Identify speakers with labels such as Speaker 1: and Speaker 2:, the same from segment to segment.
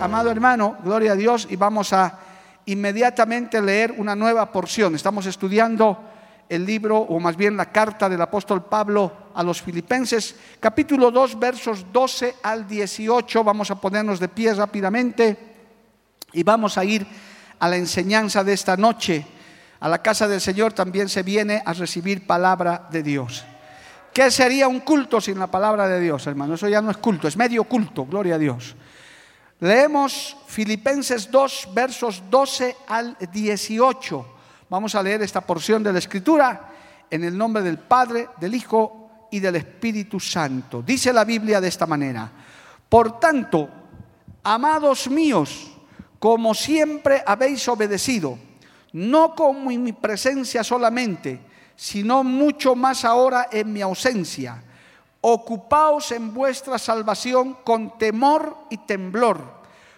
Speaker 1: Amado hermano, gloria a Dios y vamos a inmediatamente leer una nueva porción. Estamos estudiando el libro, o más bien la carta del apóstol Pablo a los filipenses, capítulo 2, versos 12 al 18. Vamos a ponernos de pie rápidamente y vamos a ir a la enseñanza de esta noche. A la casa del Señor también se viene a recibir palabra de Dios. ¿Qué sería un culto sin la palabra de Dios, hermano? Eso ya no es culto, es medio culto, gloria a Dios. Leemos Filipenses 2, versos 12 al 18. Vamos a leer esta porción de la Escritura en el nombre del Padre, del Hijo y del Espíritu Santo. Dice la Biblia de esta manera. Por tanto, amados míos, como siempre habéis obedecido, no como en mi presencia solamente, sino mucho más ahora en mi ausencia. Ocupaos en vuestra salvación con temor y temblor,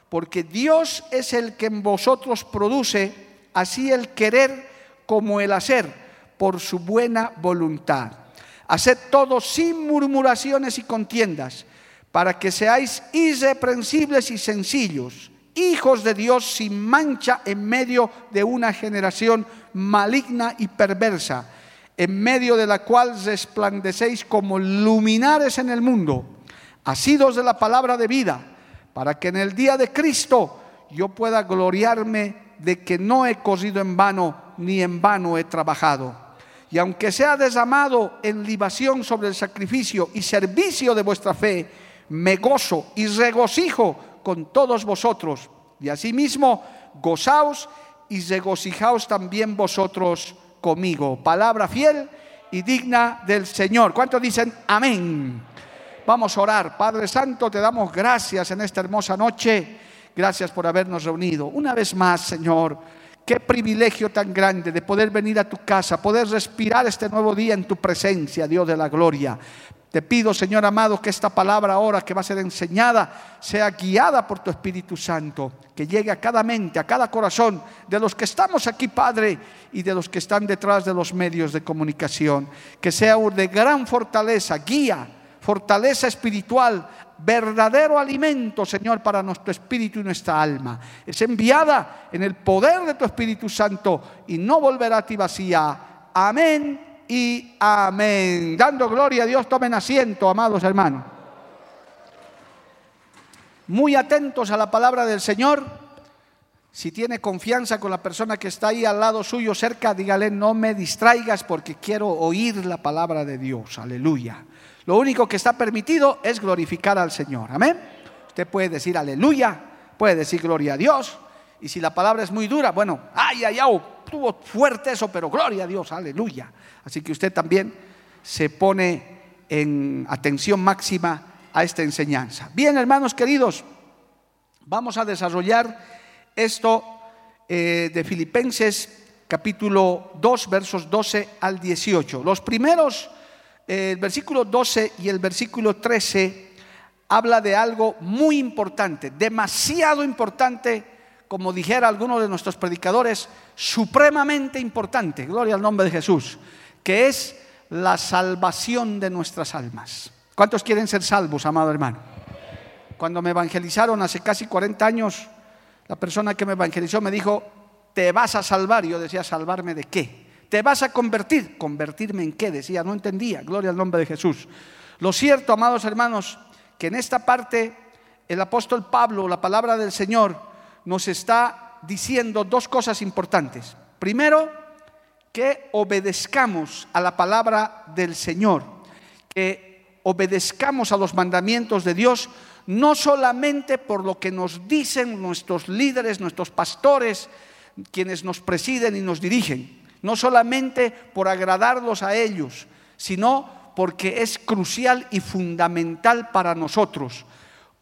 Speaker 1: porque Dios es el que en vosotros produce así el querer como el hacer, por su buena voluntad. Haced todo sin murmuraciones y contiendas, para que seáis irreprensibles y sencillos, hijos de Dios sin mancha en medio de una generación maligna y perversa, en medio de la cual resplandecéis como luminares en el mundo, asidos de la palabra de vida, para que en el día de Cristo yo pueda gloriarme de que no he corrido en vano, ni en vano he trabajado. Y aunque sea desamado en libación sobre el sacrificio y servicio de vuestra fe, me gozo y regocijo con todos vosotros. Y asimismo, gozaos y regocijaos también vosotros conmigo. Palabra fiel y digna del Señor. ¿Cuántos dicen amén? Vamos a orar. Padre Santo, te damos gracias en esta hermosa noche Gracias por habernos reunido. Una vez más, Señor, qué privilegio tan grande de poder venir a tu casa, poder respirar este nuevo día en tu presencia, Dios de la gloria. Te pido, Señor amado, que esta palabra ahora que va a ser enseñada sea guiada por tu Espíritu Santo, que llegue a cada mente, a cada corazón de los que estamos aquí, Padre, y de los que están detrás de los medios de comunicación. Que sea de gran fortaleza, guía, fortaleza espiritual verdadero alimento, Señor, para nuestro espíritu y nuestra alma. Es enviada en el poder de tu Espíritu Santo y no volverá a ti vacía. Amén y amén. Dando gloria a Dios, tomen asiento, amados hermanos. Muy atentos a la palabra del Señor. Si tiene confianza con la persona que está ahí al lado suyo, cerca, dígale, no me distraigas porque quiero oír la palabra de Dios. Aleluya. Lo único que está permitido es glorificar al Señor. Amén. Usted puede decir aleluya, puede decir gloria a Dios. Y si la palabra es muy dura, bueno, ay, ay, ay, tuvo fuerte eso, pero gloria a Dios, aleluya. Así que usted también se pone en atención máxima a esta enseñanza. Bien, hermanos queridos, vamos a desarrollar esto eh, de Filipenses capítulo 2, versos 12 al 18. Los primeros el versículo 12 y el versículo 13 habla de algo muy importante, demasiado importante, como dijera alguno de nuestros predicadores, supremamente importante, gloria al nombre de Jesús, que es la salvación de nuestras almas. ¿Cuántos quieren ser salvos, amado hermano? Cuando me evangelizaron hace casi 40 años, la persona que me evangelizó me dijo, te vas a salvar. Yo decía, ¿salvarme de qué? ¿Te vas a convertir? ¿Convertirme en qué? Decía, no entendía. Gloria al nombre de Jesús. Lo cierto, amados hermanos, que en esta parte el apóstol Pablo, la palabra del Señor, nos está diciendo dos cosas importantes. Primero, que obedezcamos a la palabra del Señor, que obedezcamos a los mandamientos de Dios, no solamente por lo que nos dicen nuestros líderes, nuestros pastores, quienes nos presiden y nos dirigen, no solamente por agradarlos a ellos, sino porque es crucial y fundamental para nosotros.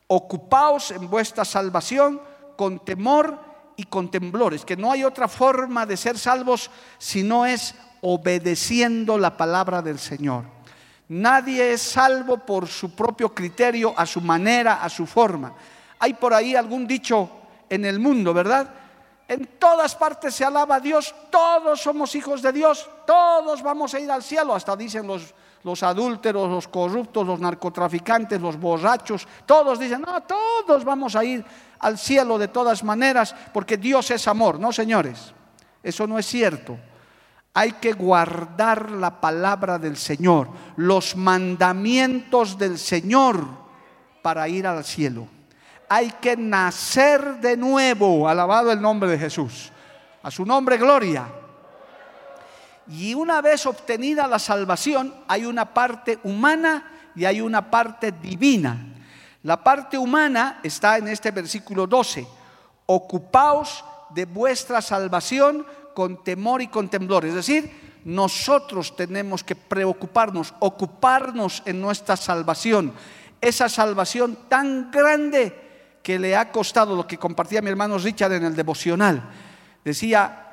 Speaker 1: Ocupaos en vuestra salvación con temor y con temblores, que no hay otra forma de ser salvos si no es obedeciendo la palabra del Señor. Nadie es salvo por su propio criterio, a su manera, a su forma. Hay por ahí algún dicho en el mundo, ¿verdad? En todas partes se alaba a Dios, todos somos hijos de Dios, todos vamos a ir al cielo, hasta dicen los, los adúlteros, los corruptos, los narcotraficantes, los borrachos, todos dicen, no, todos vamos a ir al cielo de todas maneras, porque Dios es amor, ¿no, señores? Eso no es cierto. Hay que guardar la palabra del Señor, los mandamientos del Señor para ir al cielo. Hay que nacer de nuevo, alabado el nombre de Jesús. A su nombre, gloria. Y una vez obtenida la salvación, hay una parte humana y hay una parte divina. La parte humana está en este versículo 12. Ocupaos de vuestra salvación con temor y con temblor. Es decir, nosotros tenemos que preocuparnos, ocuparnos en nuestra salvación. Esa salvación tan grande que le ha costado lo que compartía mi hermano Richard en el devocional. Decía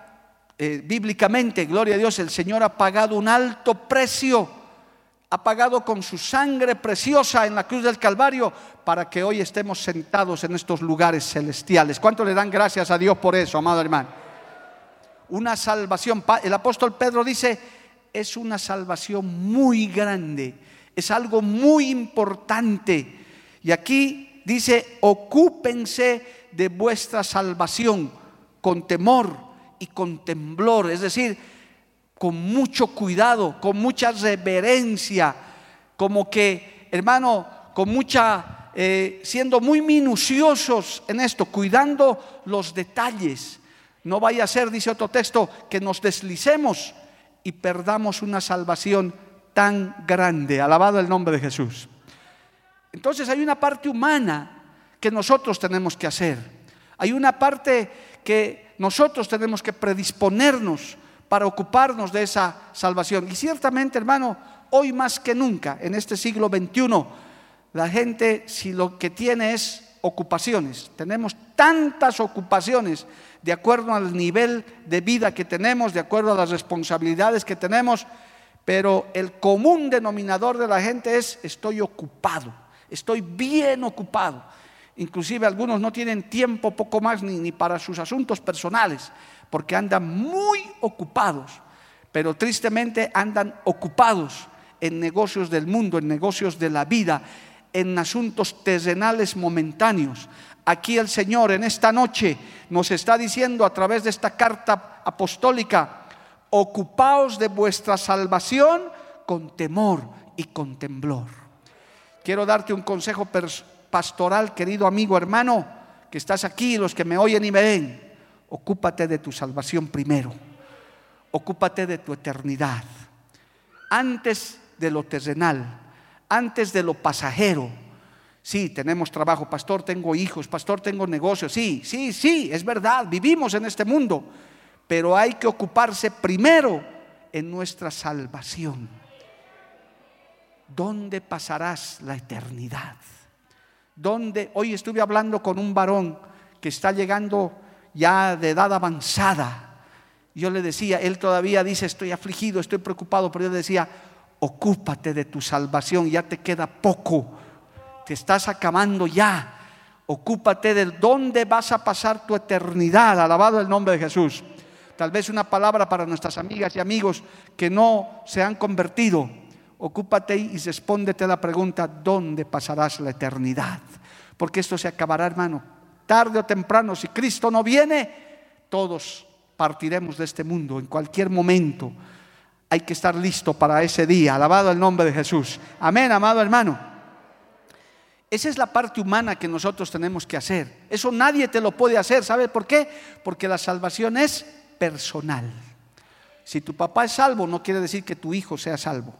Speaker 1: eh, bíblicamente, gloria a Dios, el Señor ha pagado un alto precio, ha pagado con su sangre preciosa en la cruz del Calvario para que hoy estemos sentados en estos lugares celestiales. ¿Cuánto le dan gracias a Dios por eso, amado hermano? una salvación. El apóstol Pedro dice, es una salvación muy grande, es algo muy importante. Y aquí dice, ocúpense de vuestra salvación con temor y con temblor, es decir, con mucho cuidado, con mucha reverencia, como que, hermano, con mucha, eh, siendo muy minuciosos en esto, cuidando los detalles. No vaya a ser, dice otro texto, que nos deslicemos y perdamos una salvación tan grande. Alabado el nombre de Jesús. Entonces hay una parte humana que nosotros tenemos que hacer. Hay una parte que nosotros tenemos que predisponernos para ocuparnos de esa salvación. Y ciertamente, hermano, hoy más que nunca, en este siglo XXI, la gente si lo que tiene es ocupaciones, tenemos tantas ocupaciones de acuerdo al nivel de vida que tenemos, de acuerdo a las responsabilidades que tenemos, pero el común denominador de la gente es estoy ocupado, estoy bien ocupado. Inclusive algunos no tienen tiempo poco más ni, ni para sus asuntos personales, porque andan muy ocupados, pero tristemente andan ocupados en negocios del mundo, en negocios de la vida, en asuntos terrenales momentáneos. Aquí el Señor en esta noche nos está diciendo a través de esta carta apostólica, ocupaos de vuestra salvación con temor y con temblor. Quiero darte un consejo pastoral, querido amigo, hermano, que estás aquí, los que me oyen y me ven. Ocúpate de tu salvación primero. Ocúpate de tu eternidad. Antes de lo terrenal, antes de lo pasajero Sí, tenemos trabajo, pastor, tengo hijos, pastor, tengo negocios. Sí, sí, sí, es verdad, vivimos en este mundo, pero hay que ocuparse primero en nuestra salvación. ¿Dónde pasarás la eternidad? ¿Dónde? Hoy estuve hablando con un varón que está llegando ya de edad avanzada. Yo le decía, él todavía dice, estoy afligido, estoy preocupado, pero yo le decía, ocúpate de tu salvación, ya te queda poco te estás acabando ya. Ocúpate de dónde vas a pasar tu eternidad. Alabado el nombre de Jesús. Tal vez una palabra para nuestras amigas y amigos que no se han convertido. Ocúpate y respóndete la pregunta, ¿dónde pasarás la eternidad? Porque esto se acabará, hermano. Tarde o temprano, si Cristo no viene, todos partiremos de este mundo en cualquier momento. Hay que estar listo para ese día. Alabado el nombre de Jesús. Amén, amado hermano. Esa es la parte humana que nosotros tenemos que hacer. Eso nadie te lo puede hacer. ¿Sabe por qué? Porque la salvación es personal. Si tu papá es salvo, no quiere decir que tu hijo sea salvo,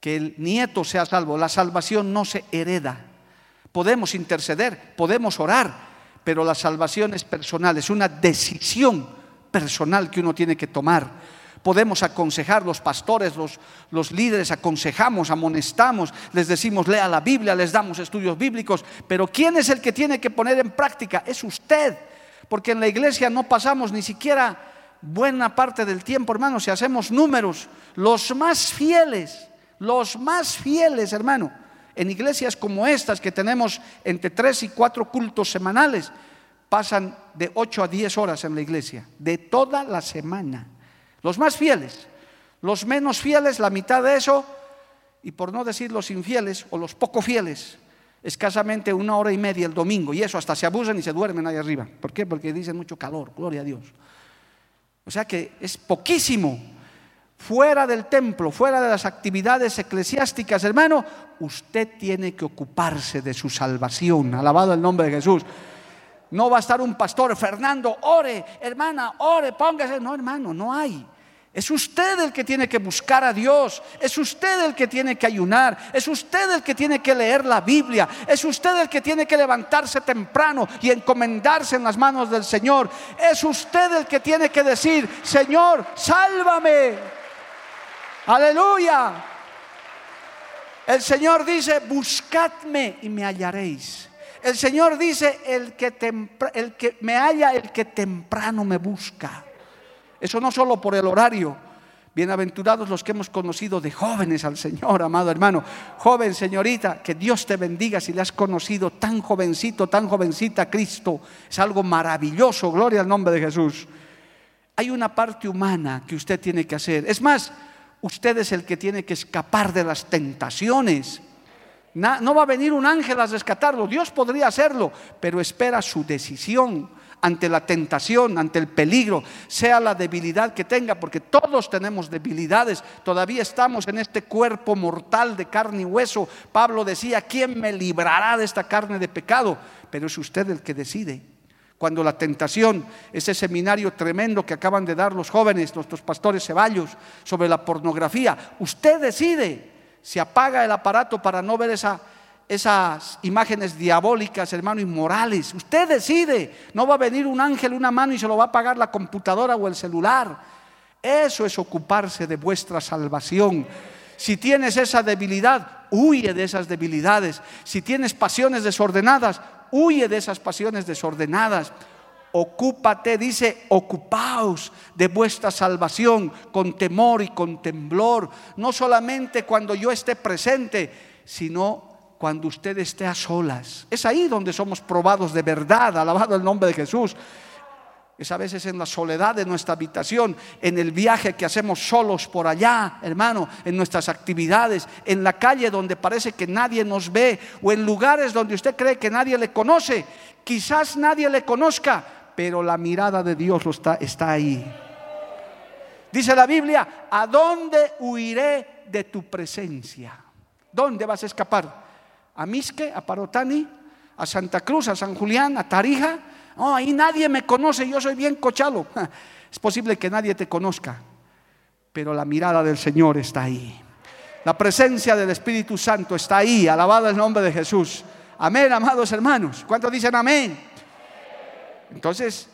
Speaker 1: que el nieto sea salvo. La salvación no se hereda. Podemos interceder, podemos orar, pero la salvación es personal, es una decisión personal que uno tiene que tomar. Podemos aconsejar, los pastores, los, líderes, aconsejamos, amonestamos, les decimos lea la Biblia, les damos estudios bíblicos, pero ¿quién es el que tiene que poner en práctica? Es usted, porque en la iglesia no pasamos ni siquiera buena parte del tiempo, hermanos, si hacemos números, los más fieles, los más fieles, hermano, en iglesias como estas que tenemos entre tres y cuatro cultos semanales, pasan de 8 a 10 horas en la iglesia, de toda la semana. Los más fieles, los menos fieles, la mitad de eso, y por no decir los infieles o los poco fieles, escasamente una hora y media el domingo, y eso hasta se abusan y se duermen ahí arriba. ¿Por qué? Porque dicen mucho calor, gloria a Dios. O sea que es poquísimo. Fuera del templo, fuera de las actividades eclesiásticas, hermano, usted tiene que ocuparse de su salvación. Alabado el nombre de Jesús. No va a estar un pastor, Fernando, ore, hermana, ore, póngase. No, hermano, no hay. Es usted el que tiene que buscar a Dios, es usted el que tiene que ayunar, es usted el que tiene que leer la Biblia, es usted el que tiene que levantarse temprano y encomendarse en las manos del Señor, es usted el que tiene que decir, Señor, sálvame. Aleluya. El Señor dice, buscadme y me hallaréis. El Señor dice, el que, me halla, el que temprano me busca. Eso no solo por el horario. Bienaventurados los que hemos conocido de jóvenes al Señor, amado hermano. Joven, señorita, que Dios te bendiga si le has conocido tan jovencito, tan jovencita a Cristo. Es algo maravilloso, gloria al nombre de Jesús. Hay una parte humana que usted tiene que hacer. Es más, usted es el que tiene que escapar de las tentaciones no va a venir un ángel a rescatarlo. Dios podría hacerlo, pero espera su decisión ante la tentación, ante el peligro, sea la debilidad que tenga, porque todos tenemos debilidades, todavía estamos en este cuerpo mortal de carne y hueso. Pablo decía, ¿quién me librará de esta carne de pecado? Pero es usted el que decide. Cuando la tentación, ese seminario tremendo que acaban de dar los jóvenes, nuestros pastores Ceballos, sobre la pornografía, usted decide se apaga el aparato para no ver esas imágenes diabólicas, hermano, inmorales. Usted decide, no va a venir un ángel, una mano y se lo va a apagar la computadora o el celular. Eso es ocuparse de vuestra salvación. Si tienes esa debilidad, huye de esas debilidades. Si tienes pasiones desordenadas, huye de esas pasiones desordenadas ocúpate, dice, ocupaos de vuestra salvación con temor y con temblor, no solamente cuando yo esté presente, sino cuando usted esté a solas. Es ahí donde somos probados de verdad, alabado el nombre de Jesús. Es a veces en la soledad de nuestra habitación, en el viaje que hacemos solos por allá, hermano, en nuestras actividades, en la calle donde parece que nadie nos ve, o en lugares donde usted cree que nadie le conoce. Quizás nadie le conozca, pero la mirada de Dios está, está ahí. Dice la Biblia, ¿a dónde huiré de tu presencia? ¿Dónde vas a escapar? ¿A Misque, a Parotani, a Santa Cruz, a San Julián, a Tarija? Oh, ahí nadie me conoce, yo soy bien cochalo. Es posible que nadie te conozca, pero la mirada del Señor está ahí. La presencia del Espíritu Santo está ahí, alabado el nombre de Jesús. Amén, amados hermanos. ¿Cuántos dicen amén? Entonces,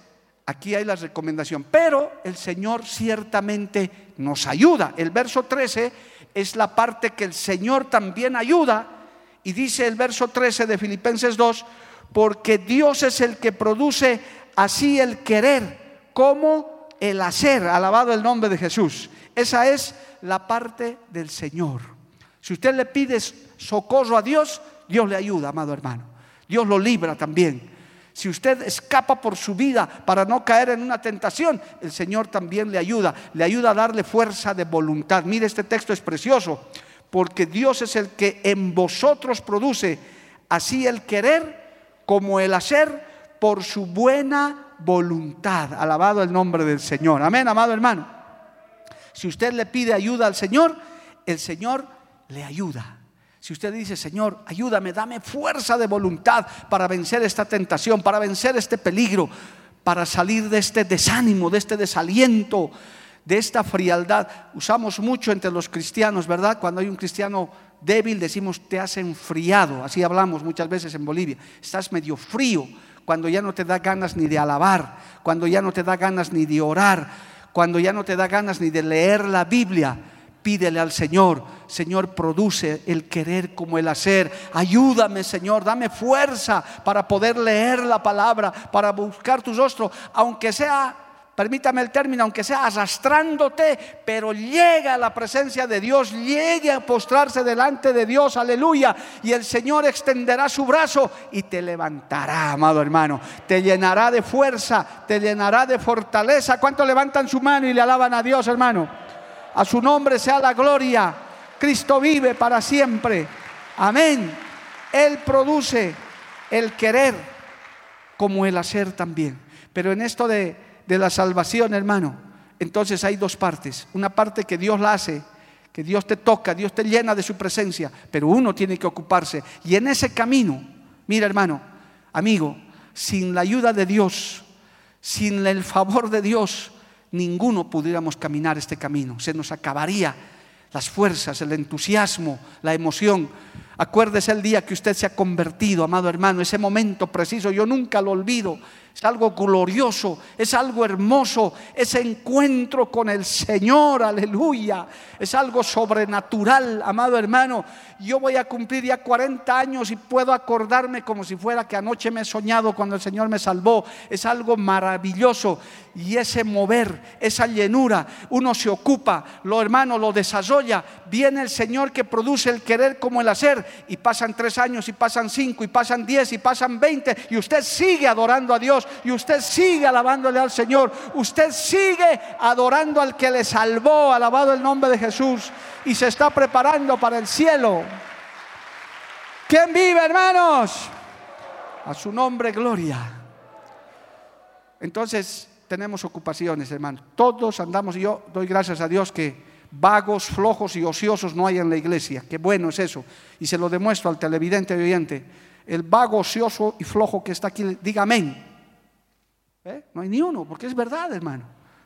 Speaker 1: aquí hay la recomendación. Pero el Señor ciertamente nos ayuda. El verso 13 es la parte que el Señor también ayuda. Y dice el verso 13 de Filipenses 2, porque Dios es el que produce así el querer como el hacer. Alabado el nombre de Jesús. Esa es la parte del Señor. Si usted le pide socorro a Dios, Dios le ayuda, amado hermano. Dios lo libra también. Si usted escapa por su vida para no caer en una tentación, el Señor también le ayuda, le ayuda a darle fuerza de voluntad. Mire, este texto es precioso, porque Dios es el que en vosotros produce así el querer como el hacer por su buena voluntad. Alabado el nombre del Señor. Amén, amado hermano. Si usted le pide ayuda al Señor, el Señor le ayuda. Si usted dice, Señor, ayúdame, dame fuerza de voluntad para vencer esta tentación, para vencer este peligro, para salir de este desánimo, de este desaliento, de esta frialdad. Usamos mucho entre los cristianos, ¿verdad? Cuando hay un cristiano débil decimos, te has enfriado. Así hablamos muchas veces en Bolivia. Estás medio frío, cuando ya no te da ganas ni de alabar, cuando ya no te da ganas ni de orar, cuando ya no te da ganas ni de leer la Biblia, pídele al Señor, Señor, produce el querer como el hacer. Ayúdame, Señor, dame fuerza para poder leer la palabra, para buscar tu rostro, aunque sea permítame el término, aunque sea arrastrándote, pero llega a la presencia de Dios, llegue a postrarse delante de Dios, aleluya, y el Señor extenderá su brazo y te levantará, amado hermano, te llenará de fuerza, te llenará de fortaleza. ¿Cuántos levantan su mano y le alaban a Dios, hermano? A su nombre sea la gloria. Cristo vive para siempre. Amén. Él produce el querer como el hacer también. Pero en esto de de la salvación, hermano, entonces hay dos partes. Una parte que Dios la hace, que Dios te toca, Dios te llena de su presencia, pero uno tiene que ocuparse. Y en ese camino, mira hermano, amigo, sin la ayuda de Dios, sin el favor de Dios, ninguno pudiéramos caminar este camino. Se nos acabaría las fuerzas, el entusiasmo, la emoción. Acuérdese el día que usted se ha convertido, amado hermano, ese momento preciso, yo nunca lo olvido. Es algo glorioso, es algo hermoso, ese encuentro con el Señor, aleluya, es algo sobrenatural, amado hermano. Yo voy a cumplir ya 40 años y puedo acordarme como si fuera que anoche me he soñado cuando el Señor me salvó. Es algo maravilloso. Y ese mover, esa llenura, uno se ocupa, lo hermano lo desarrolla, viene el Señor que produce el querer como el hacer y pasan tres años y pasan cinco y pasan diez y pasan veinte y usted sigue adorando a Dios y usted sigue alabándole al Señor. Usted sigue adorando al que le salvó, alabado el nombre de Jesús y se está preparando para el cielo. ¿Quién vive, hermanos? A su nombre, gloria. Entonces, tenemos ocupaciones, hermanos. Todos andamos, y yo doy gracias a Dios que vagos, flojos y ociosos no hay en la iglesia. Qué bueno es eso. Y se lo demuestro al televidente y oyente. El vago, ocioso y flojo que está aquí, diga amén. ¿Eh? No hay ni uno, porque es verdad, hermano.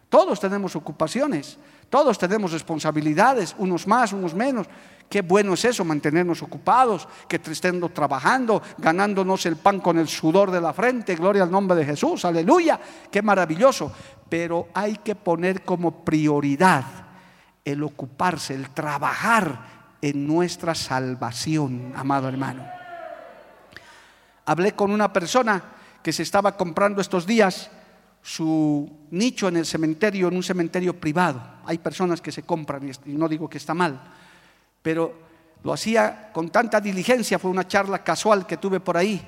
Speaker 1: Todos tenemos ocupaciones, todos tenemos responsabilidades, unos más, unos menos. Qué bueno es eso, mantenernos ocupados, que estemos trabajando, ganándonos el pan con el sudor de la frente. Gloria al nombre de Jesús, aleluya. Qué maravilloso. Pero hay que poner como prioridad el ocuparse, el trabajar en nuestra salvación, amado hermano. Hablé con una persona que se estaba comprando estos días su nicho en el cementerio, en un cementerio privado. Hay personas que se compran, y no digo que está mal, pero lo hacía con tanta diligencia, fue una charla casual que tuve por ahí,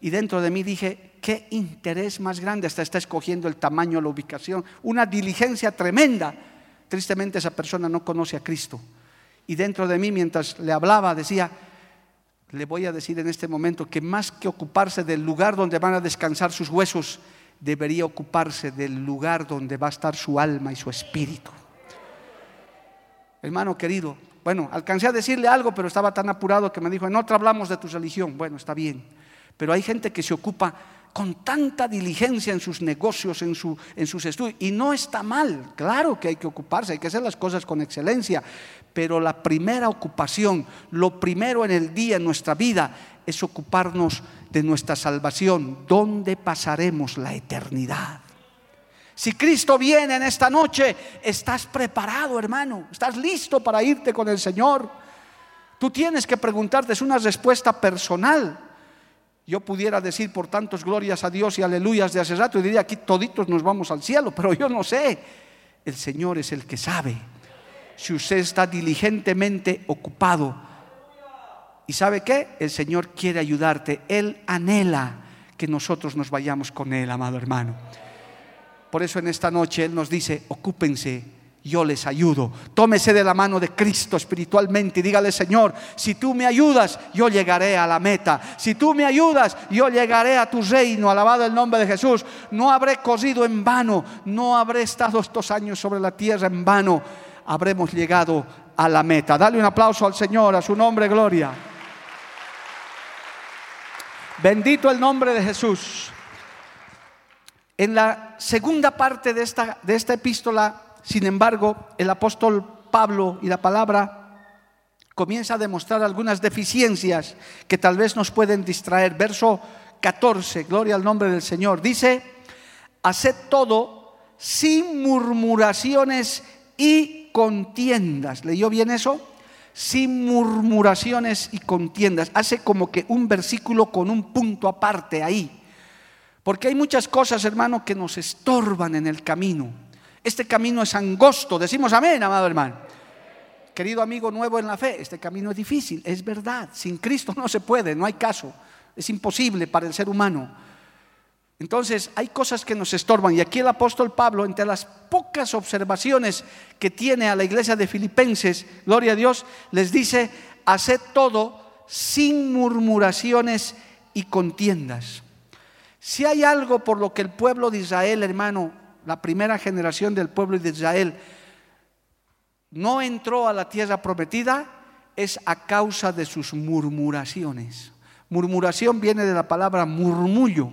Speaker 1: y dentro de mí dije, qué interés más grande, hasta está escogiendo el tamaño, la ubicación, una diligencia tremenda. Tristemente esa persona no conoce a Cristo. Y dentro de mí, mientras le hablaba, decía, le voy a decir en este momento que más que ocuparse del lugar donde van a descansar sus huesos, debería ocuparse del lugar donde va a estar su alma y su espíritu. Hermano querido, bueno, alcancé a decirle algo, pero estaba tan apurado que me dijo, en otra hablamos de tu religión. Bueno, está bien, pero hay gente que se ocupa con tanta diligencia en sus negocios, en, su, en sus estudios. Y no está mal, claro que hay que ocuparse, hay que hacer las cosas con excelencia, pero la primera ocupación, lo primero en el día, en nuestra vida, es ocuparnos de nuestra salvación. ¿Dónde pasaremos la eternidad? Si Cristo viene en esta noche, estás preparado, hermano, estás listo para irte con el Señor. Tú tienes que preguntarte, es una respuesta personal yo pudiera decir por tantos glorias a Dios y aleluyas de hace rato y diría aquí toditos nos vamos al cielo, pero yo no sé. El Señor es el que sabe. Si usted está diligentemente ocupado y sabe qué, el Señor quiere ayudarte. Él anhela que nosotros nos vayamos con Él, amado hermano. Por eso en esta noche Él nos dice, ocúpense yo les ayudo. Tómese de la mano de Cristo espiritualmente y dígale, Señor, si tú me ayudas, yo llegaré a la meta. Si tú me ayudas, yo llegaré a tu reino. Alabado el nombre de Jesús. No habré corrido en vano, no habré estado estos años sobre la tierra en vano. Habremos llegado a la meta. Dale un aplauso al Señor, a su nombre, gloria. Bendito el nombre de Jesús. En la segunda parte de esta, de esta epístola sin embargo, el apóstol Pablo y la palabra comienza a demostrar algunas deficiencias que tal vez nos pueden distraer. Verso 14, gloria al nombre del Señor. Dice, haced todo sin murmuraciones y contiendas. ¿Leyó bien eso? Sin murmuraciones y contiendas. Hace como que un versículo con un punto aparte ahí. Porque hay muchas cosas, hermano, que nos estorban en el camino. Este camino es angosto. Decimos amén, amado hermano. Querido amigo nuevo en la fe, este camino es difícil, es verdad. Sin Cristo no se puede, no hay caso. Es imposible para el ser humano. Entonces, hay cosas que nos estorban. Y aquí el apóstol Pablo, entre las pocas observaciones que tiene a la iglesia de Filipenses, gloria a Dios, les dice, haced todo sin murmuraciones y contiendas. Si hay algo por lo que el pueblo de Israel, hermano, la primera generación del pueblo de Israel, no entró a la tierra prometida, es a causa de sus murmuraciones. Murmuración viene de la palabra murmullo.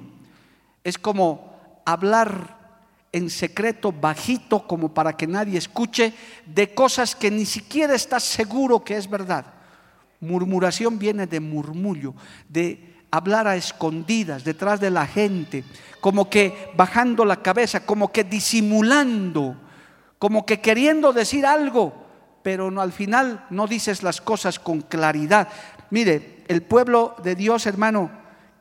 Speaker 1: Es como hablar en secreto, bajito, como para que nadie escuche, de cosas que ni siquiera estás seguro que es verdad. Murmuración viene de murmullo, de hablar a escondidas, detrás de la gente, como que bajando la cabeza, como que disimulando, como que queriendo decir algo, pero no, al final no dices las cosas con claridad. Mire, el pueblo de Dios, hermano,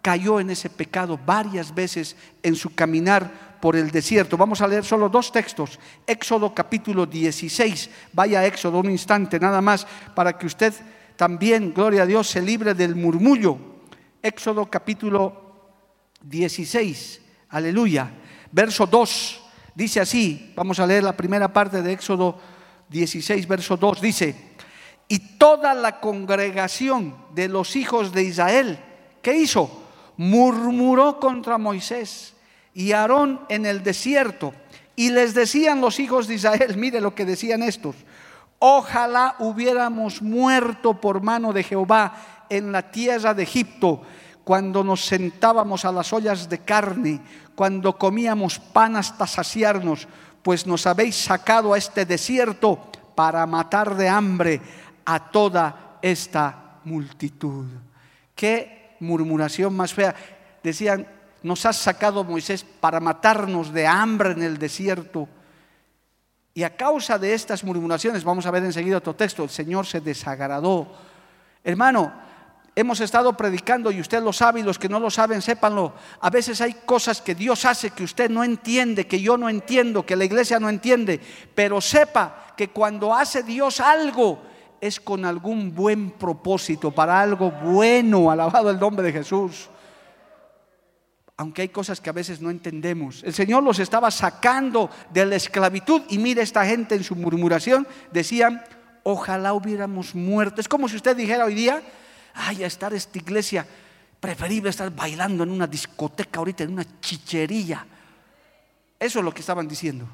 Speaker 1: cayó en ese pecado varias veces en su caminar por el desierto. Vamos a leer solo dos textos. Éxodo capítulo 16. Vaya Éxodo un instante nada más para que usted también, gloria a Dios, se libre del murmullo Éxodo capítulo 16, aleluya, verso 2, dice así, vamos a leer la primera parte de Éxodo 16, verso 2, dice, y toda la congregación de los hijos de Israel, ¿qué hizo? Murmuró contra Moisés y Aarón en el desierto. Y les decían los hijos de Israel, mire lo que decían estos, ojalá hubiéramos muerto por mano de Jehová en la tierra de Egipto, cuando nos sentábamos a las ollas de carne, cuando comíamos pan hasta saciarnos, pues nos habéis sacado a este desierto para matar de hambre a toda esta multitud. Qué murmuración más fea. Decían, nos has sacado Moisés para matarnos de hambre en el desierto. Y a causa de estas murmuraciones, vamos a ver enseguida otro texto, el Señor se desagradó. Hermano, hemos estado predicando y usted lo sabe y los que no lo saben, sépanlo. A veces hay cosas que Dios hace que usted no entiende, que yo no entiendo, que la iglesia no entiende, pero sepa que cuando hace Dios algo es con algún buen propósito, para algo bueno, alabado el nombre de Jesús. Aunque hay cosas que a veces no entendemos. El Señor los estaba sacando de la esclavitud y mire esta gente en su murmuración, decían, ojalá hubiéramos muerto. Es como si usted dijera hoy día, ay, a estar esta iglesia, preferible estar bailando en una discoteca ahorita, en una chichería. Eso es lo que estaban diciendo.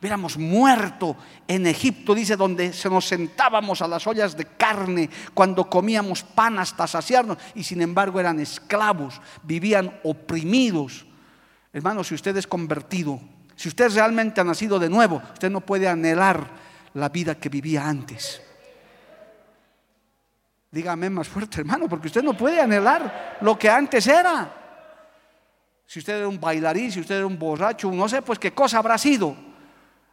Speaker 1: Hubiéramos muerto en Egipto, dice, donde se nos sentábamos a las ollas de carne, cuando comíamos pan hasta saciarnos, y sin embargo eran esclavos, vivían oprimidos. Hermano, si usted es convertido, si usted realmente ha nacido de nuevo, usted no puede anhelar la vida que vivía antes. Dígame más fuerte, hermano, porque usted no puede anhelar lo que antes era. Si usted era un bailarín, si usted era un borracho, no sé, pues qué cosa habrá sido.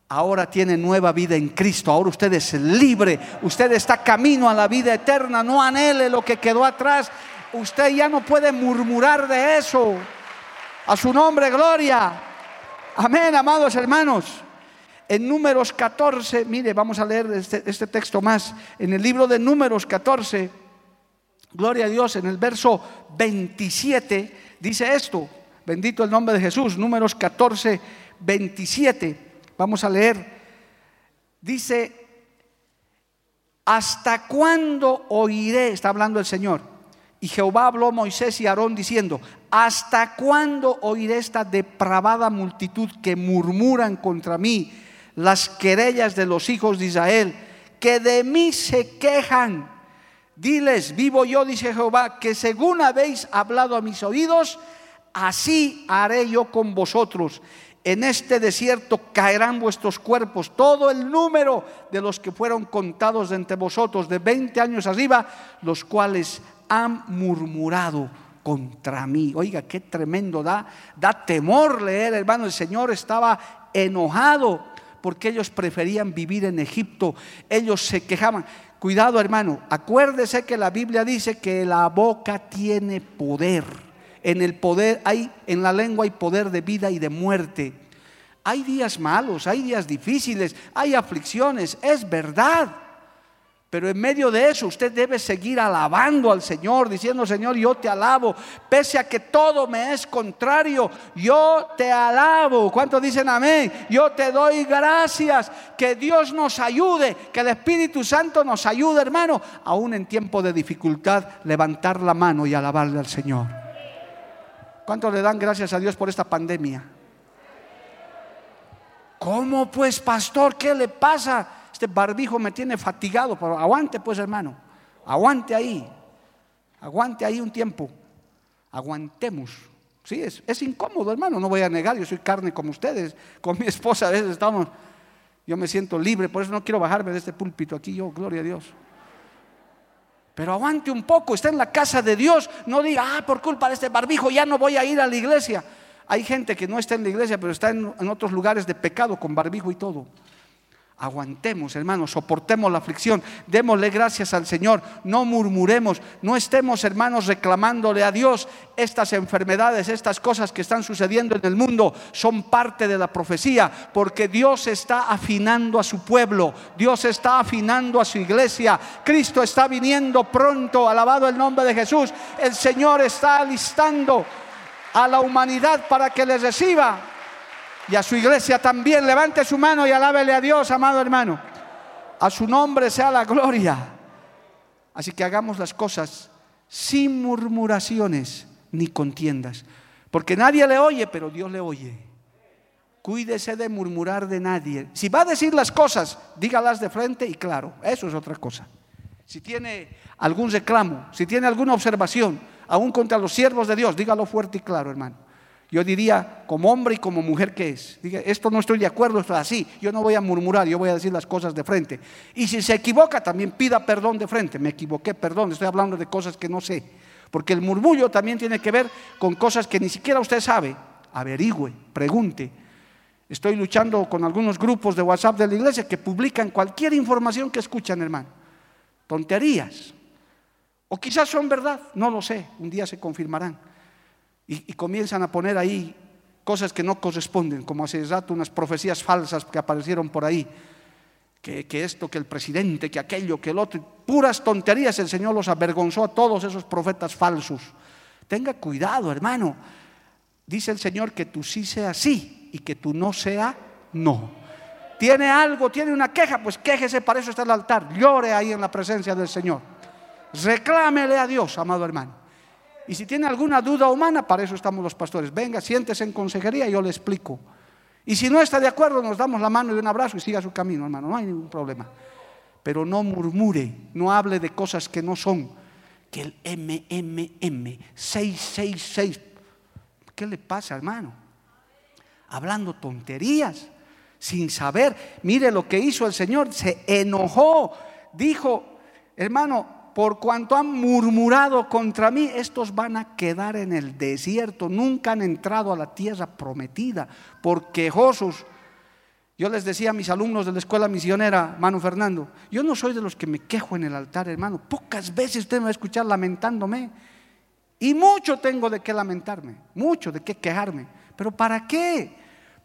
Speaker 1: Ahora tiene nueva vida en Cristo, ahora usted es libre, usted está camino a la vida eterna, no anhele lo que quedó atrás. Usted ya no puede murmurar de eso. A su nombre, gloria. Amén, amados hermanos. En Números 14, mire, vamos a leer este, este, texto más. En el libro de Números 14, gloria a Dios, en el verso 27 dice esto. Bendito el nombre de Jesús. Números 14, 27. Vamos a leer. Dice, ¿hasta cuándo oiré? Está hablando el Señor. Y Jehová habló a Moisés y Aarón diciendo, ¿hasta cuándo oiré esta depravada multitud que murmuran contra mí? Las querellas de los hijos de Israel, que de mí se quejan. Diles, vivo yo, dice Jehová, que según habéis hablado a mis oídos, así haré yo con vosotros. En este desierto caerán vuestros cuerpos, todo el número de los que fueron contados entre vosotros de 20 años arriba, los cuales han murmurado contra mí. Oiga, qué tremendo, da, da temor leer, hermano. El Señor estaba enojado porque ellos preferían vivir en Egipto. Ellos se quejaban. Cuidado, hermano, acuérdese que la Biblia dice que la boca tiene poder. En el poder hay en la lengua hay poder de vida y de muerte. Hay días malos, hay días difíciles, hay aflicciones, es verdad. Pero en medio de eso usted debe seguir alabando al Señor, diciendo, Señor, yo te alabo, pese a que todo me es contrario, yo te alabo. ¿Cuántos dicen amén? Yo te doy gracias, que Dios nos ayude, que el Espíritu Santo nos ayude, hermano, aún en tiempo de dificultad, levantar la mano y alabarle al Señor. ¿Cuántos le dan gracias a Dios por esta pandemia? ¿Cómo pues, pastor? ¿Qué le pasa? Este barbijo me tiene fatigado, pero aguante pues, hermano. Aguante ahí. Aguante ahí un tiempo. Aguantemos. Sí, es, es incómodo, hermano. No voy a negar, yo soy carne como ustedes. Con mi esposa a veces estamos, yo me siento libre, por eso no quiero bajarme de este púlpito aquí, yo, gloria a Dios. Pero aguante un poco, está en la casa de Dios. No diga, ah, por culpa de este barbijo ya no voy a ir a la iglesia. Hay gente que no está en la iglesia, pero está en, otros lugares de pecado con barbijo y todo. Aguantemos, hermanos, soportemos la aflicción, démosle gracias al Señor, no murmuremos, no estemos, hermanos, reclamándole a Dios estas enfermedades, estas cosas que están sucediendo en el mundo, son parte de la profecía, porque Dios está afinando a su pueblo, Dios está afinando a su iglesia, Cristo está viniendo pronto, alabado el nombre de Jesús, el Señor está alistando a la humanidad para que les reciba. Y a su iglesia también. Levante su mano y alábele a Dios, amado hermano. A su nombre sea la gloria. Así que hagamos las cosas sin murmuraciones ni contiendas. Porque nadie le oye, pero Dios le oye. Cuídese de murmurar de nadie. Si va a decir las cosas, dígalas de frente y claro. Eso es otra cosa. Si tiene algún reclamo, si tiene alguna observación, aún contra los siervos de Dios, dígalo fuerte y claro, hermano. Yo diría, como hombre y como mujer que es, diga, esto no estoy de acuerdo, esto es así, yo no voy a murmurar, yo voy a decir las cosas de frente. Y si se equivoca, también pida perdón de frente, me equivoqué, perdón, estoy hablando de cosas que no sé. Porque el murmullo también tiene que ver con cosas que ni siquiera usted sabe. Averigüe, pregunte. Estoy luchando con algunos grupos de WhatsApp de la iglesia que publican cualquier información que escuchan, hermano. Tonterías. O quizás son verdad, no lo sé, un día se confirmarán. Y, comienzan a poner ahí cosas que no corresponden, como hace rato unas profecías falsas que aparecieron por ahí. Que, esto, que el presidente, que aquello, que el otro, puras tonterías, el Señor los avergonzó a todos esos profetas falsos. Tenga cuidado, hermano. Dice el Señor que tú sí sea sí y que tú no sea no. Tiene algo, tiene una queja, pues quéjese, para eso está el altar. Llore ahí en la presencia del Señor. Reclámele a Dios, amado hermano. Y si tiene alguna duda humana, para eso estamos los pastores. Venga, siéntese en consejería y yo le explico. Y si no está de acuerdo, nos damos la mano y un abrazo y siga su camino, hermano. No hay ningún problema. Pero no murmure, no hable de cosas que no son. Que el MMM 666. ¿Qué le pasa, hermano? Hablando tonterías, sin saber. Mire lo que hizo el Señor. Se enojó. Dijo, hermano, por cuanto han murmurado contra mí, estos van a quedar en el desierto, nunca han entrado a la tierra prometida, por quejosos. Yo les decía a mis alumnos de la escuela misionera, Manu Fernando, yo no soy de los que me quejo en el altar, hermano. Pocas veces usted me va a escuchar lamentándome. Y mucho tengo de qué lamentarme, mucho de qué quejarme. Pero ¿para qué?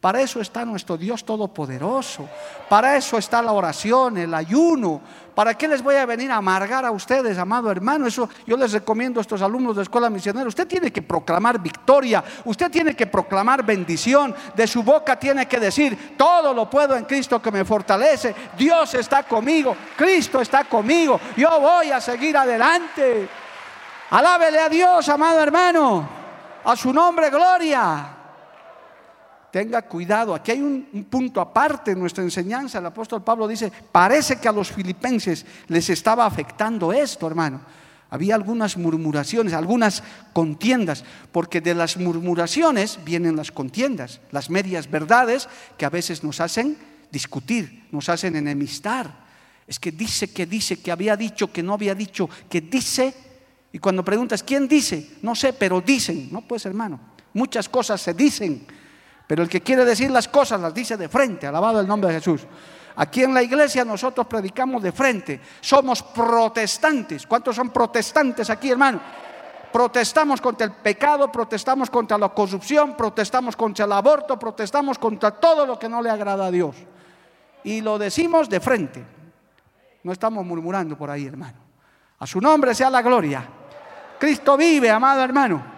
Speaker 1: Para eso está nuestro Dios Todopoderoso. Para eso está la oración, el ayuno. ¿Para qué les voy a venir a amargar a ustedes, amado hermano? Eso yo les recomiendo a estos alumnos de escuela misionera. Usted tiene que proclamar victoria. Usted tiene que proclamar bendición. De su boca tiene que decir, todo lo puedo en Cristo que me fortalece. Dios está conmigo. Cristo está conmigo. Yo voy a seguir adelante. Alábele a Dios, amado hermano. A su nombre, gloria. Tenga cuidado, aquí hay un, punto aparte en nuestra enseñanza. El apóstol Pablo dice, parece que a los filipenses les estaba afectando esto, hermano. Había algunas murmuraciones, algunas contiendas, porque de las murmuraciones vienen las contiendas, las medias verdades que a veces nos hacen discutir, nos hacen enemistar. Es que dice que dice, que había dicho, que no había dicho, que dice, Y cuando preguntas, ¿quién dice? No sé, pero dicen. No, pues hermano, muchas cosas se dicen, pero el que quiere decir las cosas las dice de frente, alabado el nombre de Jesús. Aquí en la iglesia nosotros predicamos de frente, somos protestantes. ¿Cuántos son protestantes aquí, hermano? Protestamos contra el pecado, protestamos contra la corrupción, protestamos contra el aborto, protestamos contra todo lo que no le agrada a Dios. Y lo decimos de frente. No estamos murmurando por ahí, hermano. A su nombre sea la gloria. Cristo vive, amado hermano.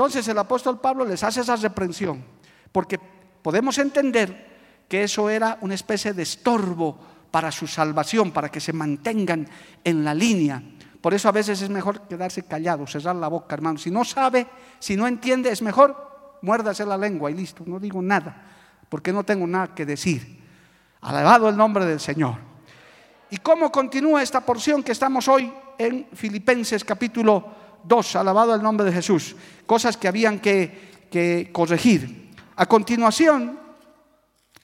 Speaker 1: Entonces el apóstol Pablo les hace esa reprensión, porque podemos entender que eso era una especie de estorbo para su salvación, para que se mantengan en la línea. Por eso a veces es mejor quedarse callado, cerrar la boca, hermano. Si no sabe, si no entiende, es mejor muérdase la lengua y listo, no digo nada, porque no tengo nada que decir. Alabado el nombre del Señor. ¿Y cómo continúa esta porción que estamos hoy en Filipenses capítulo 2? Alabado el nombre de Jesús. Cosas que habían que, corregir. A continuación,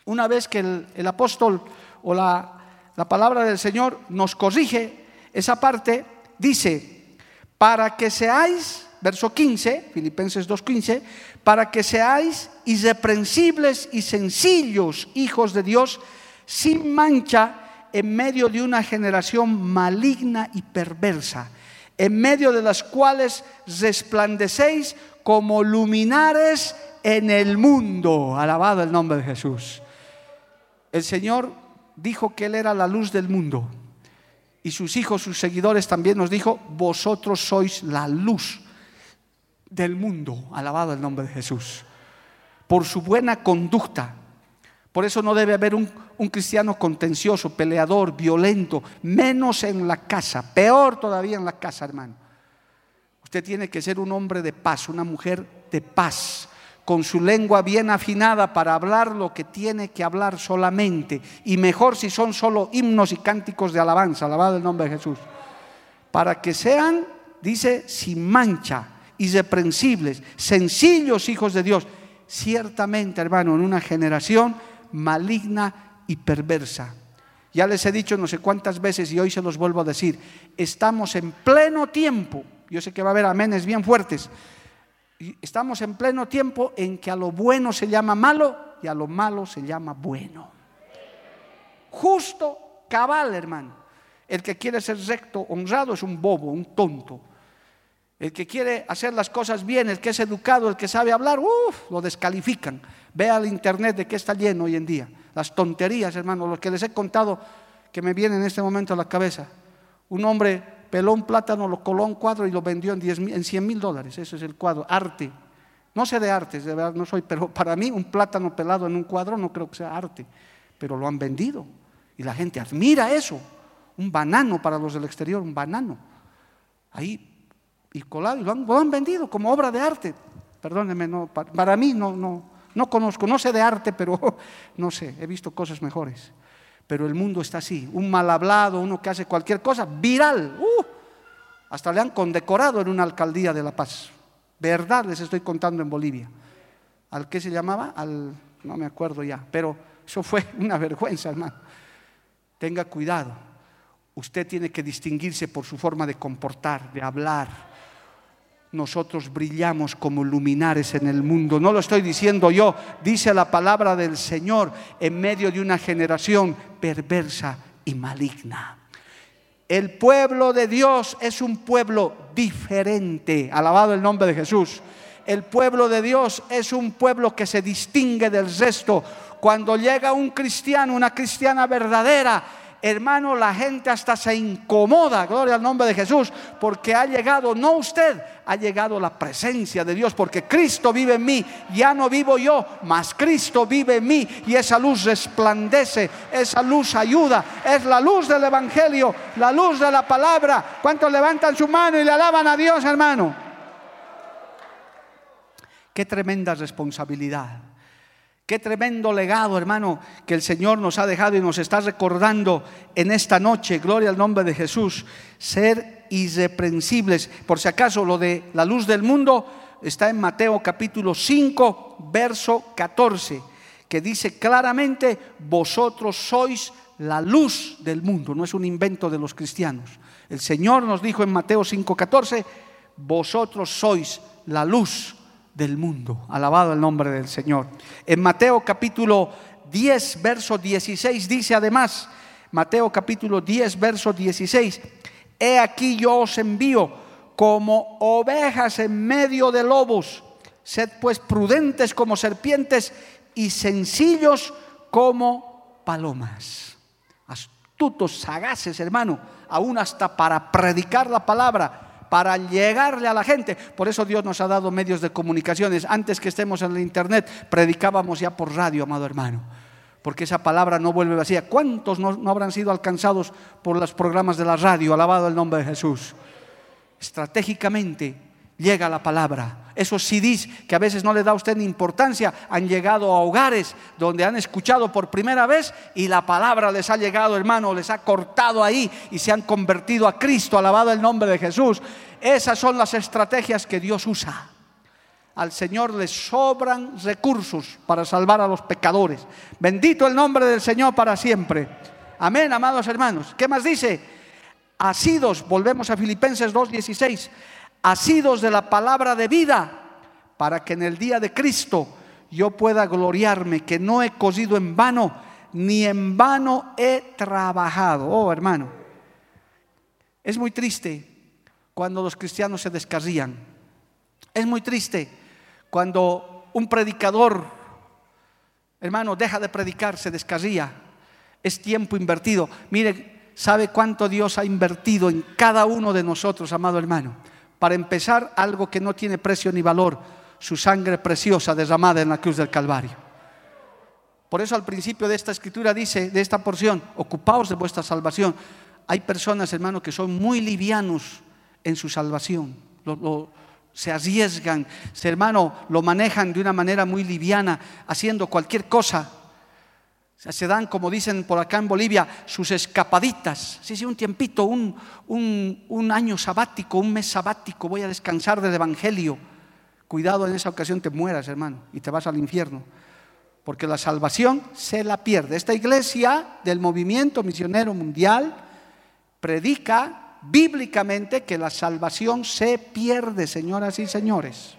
Speaker 1: una vez que el, apóstol o la, la palabra del Señor nos corrige esa parte, dice, para que seáis, verso 15, Filipenses 2.15, para que seáis irreprensibles y sencillos hijos de Dios, sin mancha en medio de una generación maligna y perversa, en medio de las cuales resplandecéis como luminares en el mundo. Alabado el nombre de Jesús. El Señor dijo que Él era la luz del mundo y sus hijos, sus seguidores también nos dijo, vosotros sois la luz del mundo, alabado el nombre de Jesús, por su buena conducta. Por eso no debe haber un, cristiano contencioso, peleador, violento, menos en la casa, peor todavía en la casa, hermano. Usted tiene que ser un hombre de paz, una mujer de paz, con su lengua bien afinada para hablar lo que tiene que hablar solamente. Y mejor si son solo himnos y cánticos de alabanza, alabado el nombre de Jesús. Para que sean, dice, sin mancha, irreprensibles, sencillos hijos de Dios. Ciertamente, hermano, en una generación maligna y perversa. Ya les he dicho no sé cuántas veces y hoy se los vuelvo a decir, estamos en pleno tiempo, yo sé que va a haber amenes bien fuertes, Estamos en pleno tiempo en que a lo bueno se llama malo y a lo malo se llama bueno. Justo, cabal, hermano. El que quiere ser recto, honrado, es un bobo, un tonto. El que quiere hacer las cosas bien, el que es educado, el que sabe hablar, uff, lo descalifican. Ve al internet de qué está lleno hoy en día. Las tonterías, hermano, lo que les he contado que me viene en este momento a la cabeza. Un hombre peló un plátano, lo coló un cuadro y lo vendió en, 10, en 100 mil dólares. Ese es el cuadro, arte. No sé de artes, de verdad no soy, pero para mí un plátano pelado en un cuadro no creo que sea arte, pero lo han vendido y la gente admira eso. Un banano para los del exterior, un banano. Ahí y colado y lo han, vendido como obra de arte. Perdónenme, no, para, para mí no, no, no conozco, no sé de arte, pero no sé, he visto cosas mejores. Pero el mundo está así, un mal hablado, uno que hace cualquier cosa, viral. Uh, hasta le han condecorado en una alcaldía de La Paz. Verdad les estoy contando en Bolivia. ¿Al qué se llamaba? Al, no me acuerdo ya, pero eso fue una vergüenza, hermano. Tenga cuidado. Usted tiene que distinguirse por su forma de comportar, de hablar, nosotros brillamos como luminares en el mundo. No lo estoy diciendo yo, dice la palabra del Señor en medio de una generación perversa y maligna. El pueblo de Dios es un pueblo diferente. Alabado el nombre de Jesús. El pueblo de Dios es un pueblo que se distingue del resto. Cuando llega un cristiano, una cristiana verdadera, hermano, la gente hasta se incomoda, gloria al nombre de Jesús, porque ha llegado, no usted, ha llegado la presencia de Dios, porque Cristo vive en mí, ya no vivo yo, mas Cristo vive en mí y esa luz resplandece, esa luz ayuda, es la luz del Evangelio, la luz de la palabra. ¿Cuántos levantan su mano y le alaban a Dios, hermano? Qué tremenda responsabilidad. Qué tremendo legado, hermano, que el Señor nos ha dejado y nos está recordando en esta noche. Gloria al nombre de Jesús. Ser irreprensibles. Por si acaso lo de la luz del mundo está en Mateo capítulo 5, verso 14, que dice claramente, vosotros sois la luz del mundo. No es un invento de los cristianos. El Señor nos dijo en Mateo 5:14, vosotros sois la luz del mundo. Alabado el nombre del Señor. En Mateo capítulo 10, verso 16 dice además, Mateo capítulo 10, verso 16, he aquí yo os envío como ovejas en medio de lobos. Sed pues prudentes como serpientes y sencillos como palomas. Astutos, sagaces, hermano, aún hasta para predicar la palabra, para llegarle a la gente. Por eso Dios nos ha dado medios de comunicaciones. Antes que estemos en el Internet, predicábamos ya por radio, amado hermano porque esa palabra no vuelve vacía. ¿Cuántos no, no, habrán sido alcanzados por los programas de la radio? Alabado el nombre de Jesús. Estratégicamente llega la palabra. Esos CDs que a veces no le da a usted ni importancia han llegado a hogares donde han escuchado por primera vez y la palabra les ha llegado, hermano, les ha cortado ahí y se han convertido a Cristo. Alabado el nombre de Jesús. Esas son las estrategias que Dios usa al Señor le sobran recursos para salvar a los pecadores. Bendito el nombre del Señor para siempre. Amén, amados hermanos. ¿Qué más dice? Asidos, volvemos a Filipenses 2.16, asidos de la palabra de vida, para que en el día de Cristo yo pueda gloriarme, que no he cosido en vano, ni en vano he trabajado. Oh, hermano, es muy triste cuando los cristianos se descarrían. Es muy triste cuando un predicador, hermano, deja de predicar, se descarría, es tiempo invertido. Mire, ¿sabe cuánto Dios ha invertido en cada uno de nosotros, amado hermano? Para empezar, algo que no tiene precio ni valor, su sangre preciosa derramada en la cruz del Calvario. Por eso al principio de esta escritura dice, de esta porción, ocupaos de vuestra salvación. Hay personas, hermano, que son muy livianos en su salvación. Lo, se arriesgan, se, hermano, lo manejan de una manera muy liviana, haciendo cualquier cosa. Se dan, como dicen por acá en Bolivia, sus escapaditas. Sí, sí, un tiempito, un, un año sabático, un mes sabático, voy a descansar del Evangelio. Cuidado, en esa ocasión te mueras, hermano, y te vas al infierno. Porque la salvación se la pierde. Esta iglesia del movimiento misionero mundial predica bíblicamente que la salvación se pierde, señoras y señores.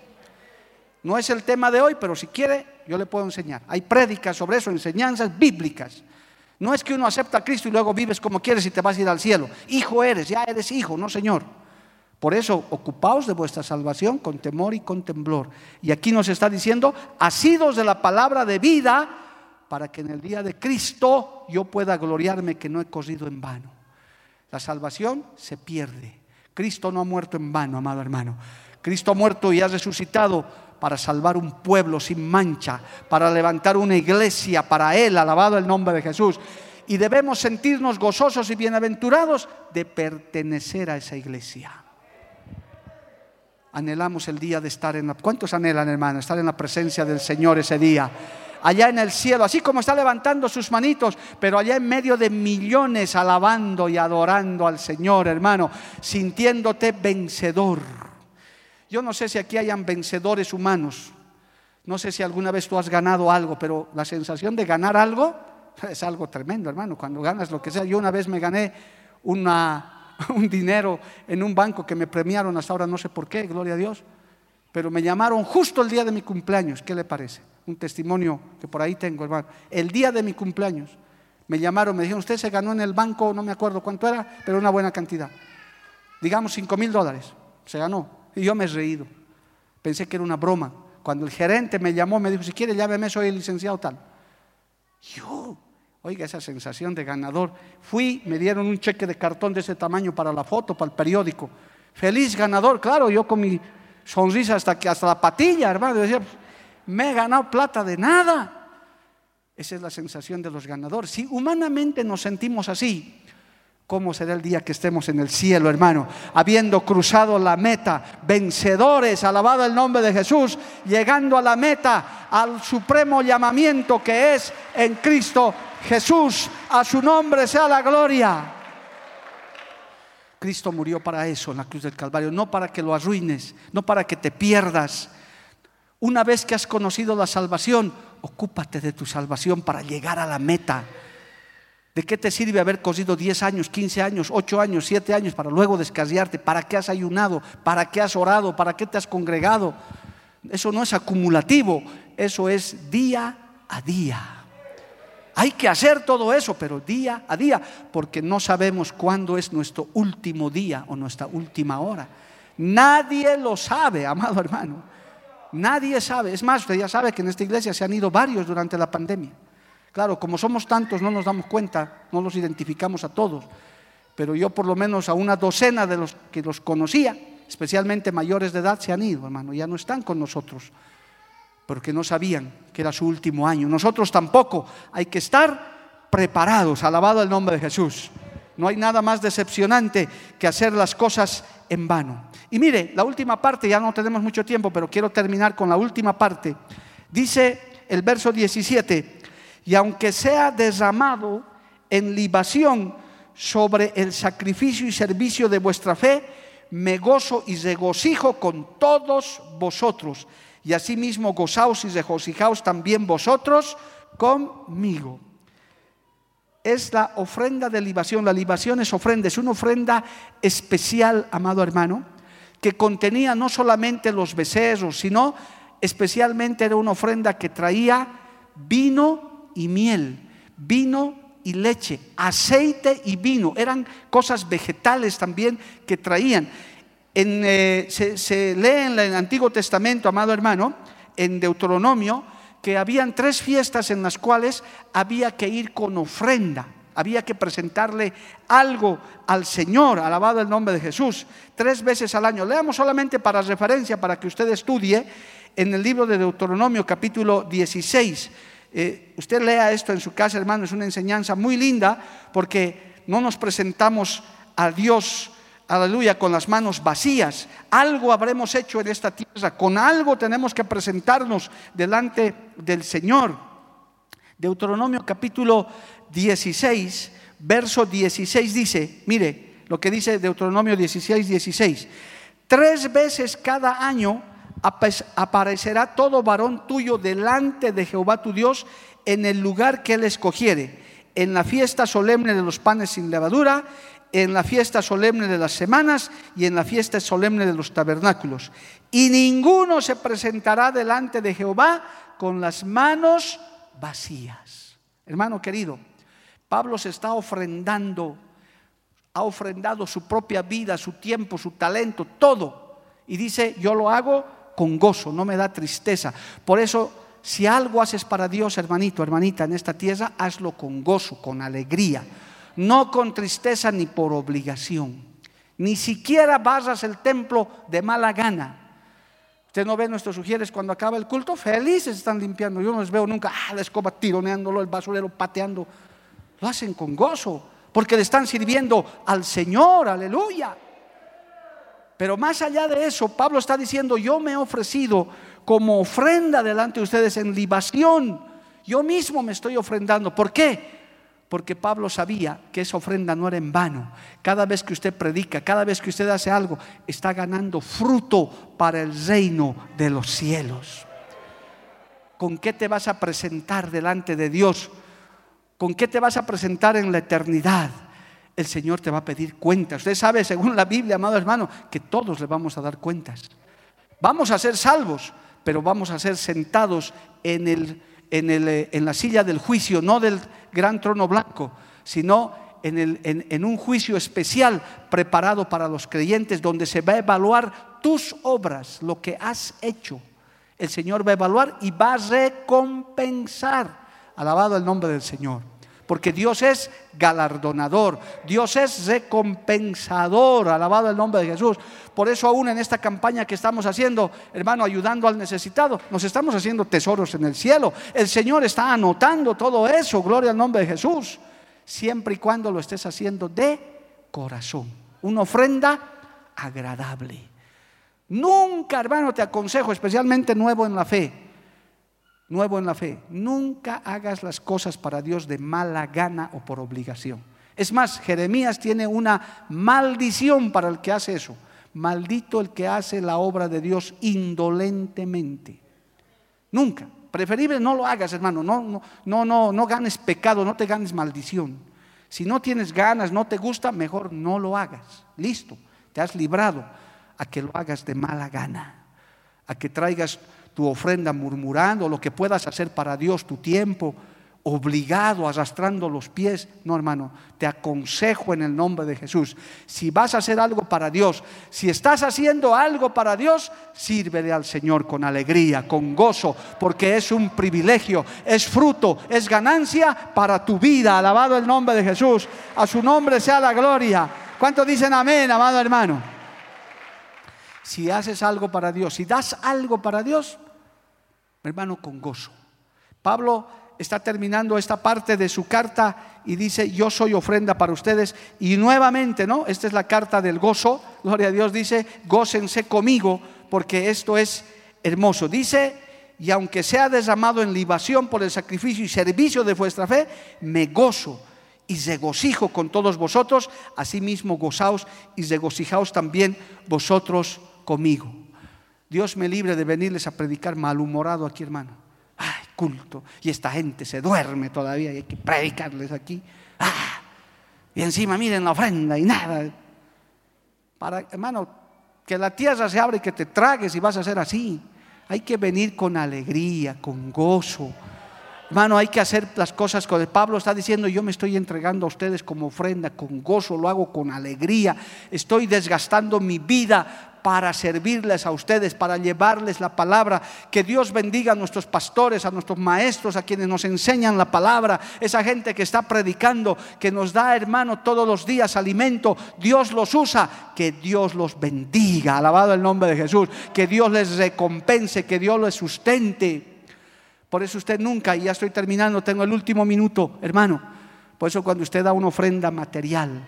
Speaker 1: No es el tema de hoy, pero si quiere, yo le puedo enseñar. Hay prédicas sobre eso, enseñanzas bíblicas. No es que uno acepta a Cristo y luego vives como quieres y te vas a ir al cielo. Hijo eres, ya eres hijo, no Señor. Por eso, ocupaos de vuestra salvación con temor y con temblor. Y aquí nos está diciendo, asidos de la palabra de vida, para que en el día de Cristo yo pueda gloriarme que no he corrido en vano. La salvación se pierde. Cristo no ha muerto en vano, amado hermano. Cristo ha muerto y ha resucitado para salvar un pueblo sin mancha, para levantar una iglesia para Él, alabado el nombre de Jesús. Y debemos sentirnos gozosos y bienaventurados de pertenecer a esa iglesia. Anhelamos el día de estar en la... ¿Cuántos anhelan, hermano? Estar en la presencia del Señor ese día allá en el cielo, así como está levantando sus manitos, pero allá en medio de millones alabando y adorando al Señor, hermano, sintiéndote vencedor. Yo no sé si aquí hayan vencedores humanos. No sé si alguna vez tú has ganado algo, pero la sensación de ganar algo es algo tremendo, hermano. Cuando ganas lo que sea, yo una vez me gané un dinero en un banco que me premiaron hasta ahora, no sé por qué, gloria a Dios, pero me llamaron justo el día de mi cumpleaños. ¿Qué le parece? un testimonio que por ahí tengo, hermano. El día de mi cumpleaños me llamaron, me dijeron, usted se ganó en el banco, no me acuerdo cuánto era, pero una buena cantidad. Digamos 5 mil dólares, se ganó. Y yo me he reído. Pensé que era una broma. Cuando el gerente me llamó, me dijo, si quiere, llámeme, soy el licenciado tal. Yo, oiga, esa sensación de ganador. Fui, me dieron un cheque de cartón de ese tamaño para la foto, para el periódico. Feliz ganador, claro, yo con mi sonrisa hasta, que, hasta la patilla, hermano. Decía, me he ganado plata de nada. Esa es la sensación de los ganadores. Si humanamente nos sentimos así, ¿cómo será el día que estemos en el cielo, hermano? Habiendo cruzado la meta, vencedores, alabado el nombre de Jesús, llegando a la meta, al supremo llamamiento que es en Cristo Jesús. A su nombre sea la gloria. Cristo murió para eso en la cruz del Calvario, no para que lo arruines, no para que te pierdas, una vez que has conocido la salvación, ocúpate de tu salvación para llegar a la meta. ¿De qué te sirve haber cosido 10 años, 15 años, 8 años, 7 años para luego descasearte? ¿Para qué has ayunado? ¿Para qué has orado? ¿Para qué te has congregado? Eso no es acumulativo, eso es día a día. Hay que hacer todo eso, pero día a día, porque no sabemos cuándo es nuestro último día o nuestra última hora. Nadie lo sabe, amado hermano. Nadie sabe. Es más, usted ya sabe que en esta iglesia se han ido varios durante la pandemia. Claro, como somos tantos no nos damos cuenta, no los identificamos a todos, pero yo por lo menos a una docena de los que los conocía, especialmente mayores de edad, se han ido, hermano, ya no están con nosotros, porque no sabían que era su último año. Nosotros tampoco, hay que estar preparados, alabado el nombre de Jesús. No hay nada más decepcionante que hacer las cosas en vano. Y mire, la última parte, ya no tenemos mucho tiempo, pero quiero terminar con la última parte. Dice el verso 17, y aunque sea derramado en libación sobre el sacrificio y servicio de vuestra fe, me gozo y regocijo con todos vosotros. Y asimismo gozaos y regocijaos también vosotros conmigo. Es la ofrenda de libación. La libación es ofrenda, es una ofrenda especial, amado hermano, que contenía no solamente los becerros, sino especialmente era una ofrenda que traía vino y miel, vino y leche, aceite y vino. Eran cosas vegetales también que traían. En, eh, se, lee en el Antiguo Testamento, amado hermano, en Deuteronomio, que habían tres fiestas en las cuales había que ir con ofrenda. Había que presentarle algo al Señor, alabado el nombre de Jesús, tres veces al año. Leamos solamente para referencia, para que usted estudie, en el libro de Deuteronomio capítulo 16 eh, usted lea esto en su casa, hermano, es una enseñanza muy linda porque no nos presentamos a Dios, aleluya, con las manos vacías. Algo habremos hecho en esta tierra, con algo tenemos que presentarnos delante del Señor. Deuteronomio capítulo 16, verso 16 dice, mire lo que dice Deuteronomio 16, 16, tres veces cada año aparecerá todo varón tuyo delante de Jehová tu Dios en el lugar que él escogiere, en la fiesta solemne de los panes sin levadura, en la fiesta solemne de las semanas y en la fiesta solemne de los tabernáculos. Y ninguno se presentará delante de Jehová con las manos vacías. Hermano querido, Pablo se está ofrendando, ha ofrendado su propia vida, su tiempo, su talento, todo. Y dice, yo lo hago con gozo, no me da tristeza. Por eso, si algo haces para Dios, hermanito, hermanita, en esta tierra, hazlo con gozo, con alegría, no con tristeza ni por obligación. Ni siquiera barras el templo de mala gana. Usted no ve nuestros sugieres cuando acaba el culto, felices están limpiando. Yo no les veo nunca, ah, la escoba tironeándolo, el basurero pateando. Lo hacen con gozo, porque le están sirviendo al Señor, aleluya. Pero más allá de eso, Pablo está diciendo, yo me he ofrecido como ofrenda delante de ustedes en libación. Yo mismo me estoy ofrendando. ¿Por qué? Porque Pablo sabía que esa ofrenda no era en vano. Cada vez que usted predica, cada vez que usted hace algo, está ganando fruto para el reino de los cielos. ¿Con qué te vas a presentar delante de Dios? ¿Con qué te vas a presentar en la eternidad? El Señor te va a pedir cuentas. Usted sabe, según la Biblia, amado hermano, que todos le vamos a dar cuentas. Vamos a ser salvos, pero vamos a ser sentados en, el, en, el, eh, en la silla del juicio, no del gran trono blanco, sino en, el, en, un juicio especial preparado para los creyentes, donde se va a evaluar tus obras, lo que has hecho. El Señor va a evaluar y va a recompensar. Alabado el nombre del Señor porque Dios es galardonador, Dios es recompensador, alabado el nombre de Jesús. Por eso aún en esta campaña que estamos haciendo, hermano, ayudando al necesitado, nos estamos haciendo tesoros en el cielo. El Señor está anotando todo eso, gloria al nombre de Jesús, siempre y cuando lo estés haciendo de corazón, una ofrenda agradable. Nunca, hermano, te aconsejo, especialmente nuevo en la fe, nuevo en la fe, nunca hagas las cosas para Dios de mala gana o por obligación. Es más, Jeremías tiene una maldición para el que hace eso. Maldito el que hace la obra de Dios indolentemente. Nunca. Preferible no lo hagas, hermano. No, no, no, no, no ganes pecado, no te ganes maldición. Si no tienes ganas, no te gusta, mejor no lo hagas. Listo, te has librado a que lo hagas de mala gana, a que traigas tu ofrenda murmurando, lo que puedas hacer para Dios, tu tiempo, obligado, arrastrando los pies. No, hermano, te aconsejo en el nombre de Jesús. Si vas a hacer algo para Dios, si estás haciendo algo para Dios, sírvele al Señor con alegría, con gozo, porque es un privilegio, es fruto, es ganancia para tu vida. Alabado el nombre de Jesús. A su nombre sea la gloria. ¿Cuántos dicen amén, amado hermano? Si haces algo para Dios, si das algo para Dios, hermano, con gozo. Pablo está terminando esta parte de su carta y dice, yo soy ofrenda para ustedes. Y nuevamente, ¿no? Esta es la carta del gozo. Gloria a Dios dice, gócense conmigo porque esto es hermoso. Dice, y aunque sea derramado en libación por el sacrificio y servicio de vuestra fe, me gozo y regocijo con todos vosotros. Asimismo, gozaos y regocijaos también vosotros conmigo. Dios me libre de venirles a predicar malhumorado aquí, hermano culto y esta gente se duerme todavía y hay que predicarles aquí. Ah, y encima miren la ofrenda y nada. Para, hermano, que la tierra se abre y que te tragues y vas a ser así. Hay que venir con alegría, con gozo. Hermano, hay que hacer las cosas con Pablo está diciendo, yo me estoy entregando a ustedes como ofrenda, con gozo, lo hago con alegría. Estoy desgastando mi vida para servirles a ustedes, para llevarles la palabra. Que Dios bendiga a nuestros pastores, a nuestros maestros, a quienes nos enseñan la palabra, esa gente que está predicando, que nos da, hermano, todos los días alimento. Dios los usa, que Dios los bendiga. Alabado el nombre de Jesús. Que Dios les recompense, que Dios les sustente. Por eso usted nunca, y ya estoy terminando, tengo el último minuto, hermano. Por eso cuando usted da una ofrenda material,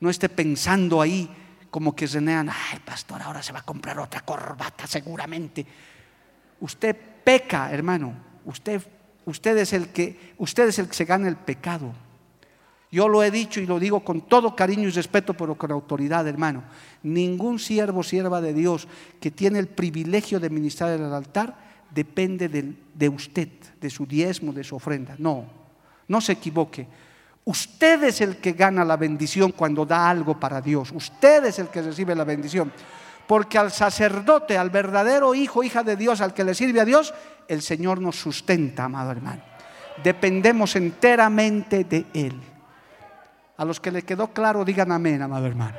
Speaker 1: no esté pensando ahí como que renean, ay, pastor, ahora se va a comprar otra corbata seguramente. Usted peca, hermano. Usted, usted, es el que, usted es el que se gana el pecado. Yo lo he dicho y lo digo con todo cariño y respeto, pero con autoridad, hermano. Ningún siervo, sierva de Dios que tiene el privilegio de ministrar en el altar depende de, de usted, de su diezmo, de su ofrenda. No, no se equivoque. Usted es el que gana la bendición cuando da algo para Dios. Usted es el que recibe la bendición. Porque al sacerdote, al verdadero hijo, hija de Dios, al que le sirve a Dios, el Señor nos sustenta, amado hermano. Dependemos enteramente de Él. A los que le quedó claro, digan amén, amado hermano.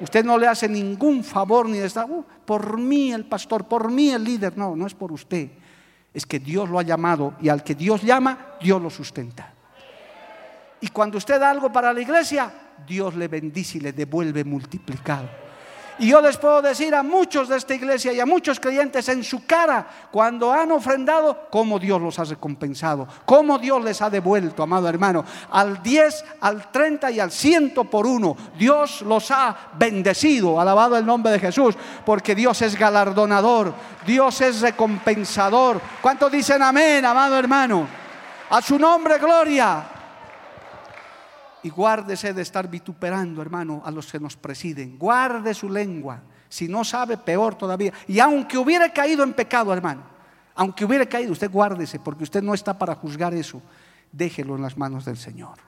Speaker 1: Usted no le hace ningún favor ni está, uh, por mí el pastor, por mí el líder. No, no es por usted. Es que Dios lo ha llamado y al que Dios llama, Dios lo sustenta. Y cuando usted da algo para la iglesia, Dios le bendice y le devuelve multiplicado. Y yo les puedo decir a muchos de esta iglesia y a muchos creyentes en su cara, cuando han ofrendado, cómo Dios los ha recompensado, cómo Dios les ha devuelto, amado hermano, al 10, al 30 y al 100 por uno. Dios los ha bendecido, alabado el nombre de Jesús, porque Dios es galardonador, Dios es recompensador. ¿Cuántos dicen amén, amado hermano? A su nombre, gloria. Y guárdese de estar vituperando, hermano, a los que nos presiden. Guarde su lengua. Si no sabe, peor todavía. Y aunque hubiera caído en pecado, hermano, aunque hubiera caído, usted guárdese, porque usted no está para juzgar eso. Déjelo en las manos del Señor.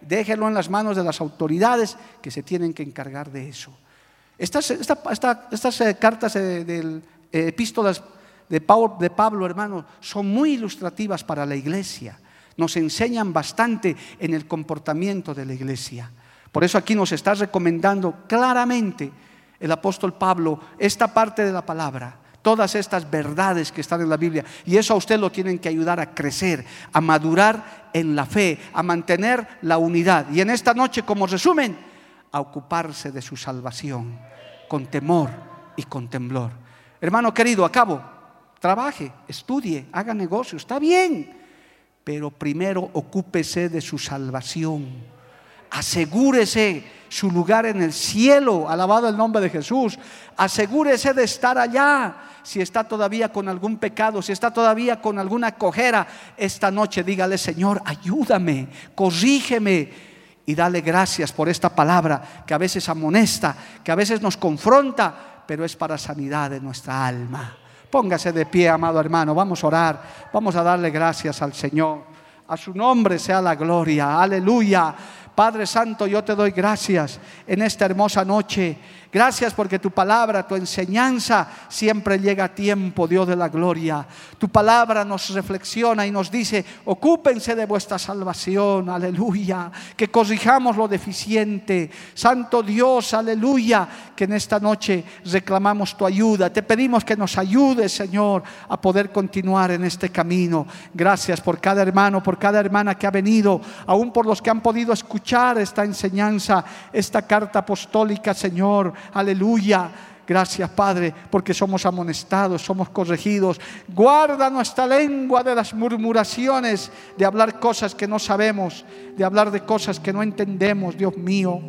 Speaker 1: Déjelo en las manos de las autoridades que se tienen que encargar de eso. Estas, eh, cartas eh, de, eh, epístolas de Pablo, hermano, son muy ilustrativas para la iglesia nos enseñan bastante en el comportamiento de la iglesia. Por eso aquí nos está recomendando claramente el apóstol Pablo esta parte de la palabra, todas estas verdades que están en la Biblia. Y eso a usted lo tienen que ayudar a crecer, a madurar en la fe, a mantener la unidad. Y en esta noche, como resumen, a ocuparse de su salvación con temor y con temblor. Hermano querido, acabo. Trabaje, estudie, haga negocio, está bien pero primero ocúpese de su salvación. Asegúrese su lugar en el cielo, alabado el nombre de Jesús. Asegúrese de estar allá. Si está todavía con algún pecado, si está todavía con alguna cojera, esta noche dígale, Señor, ayúdame, corrígeme. Y dale gracias por esta palabra que a veces amonesta, que a veces nos confronta, pero es para sanidad de nuestra alma. Póngase de pie, amado hermano. Vamos a orar. Vamos a darle gracias al Señor. A su nombre sea la gloria. Aleluya. Padre Santo, yo te doy gracias en esta hermosa noche. Gracias porque tu palabra, tu enseñanza siempre llega a tiempo, Dios de la gloria. Tu palabra nos reflexiona y nos dice, ocúpense de vuestra salvación, aleluya. Que corrijamos lo deficiente. Santo Dios, aleluya. Que en esta noche reclamamos tu ayuda. Te pedimos que nos ayudes, Señor, a poder continuar en este camino. Gracias por cada hermano, por cada hermana que ha venido, aún por los que han podido escuchar esta enseñanza, esta carta apostólica, Señor. Aleluya. Gracias, Padre, porque somos amonestados, somos corregidos. Guarda nuestra lengua de las murmuraciones, de hablar cosas que no sabemos, de hablar de cosas que no entendemos, Dios mío.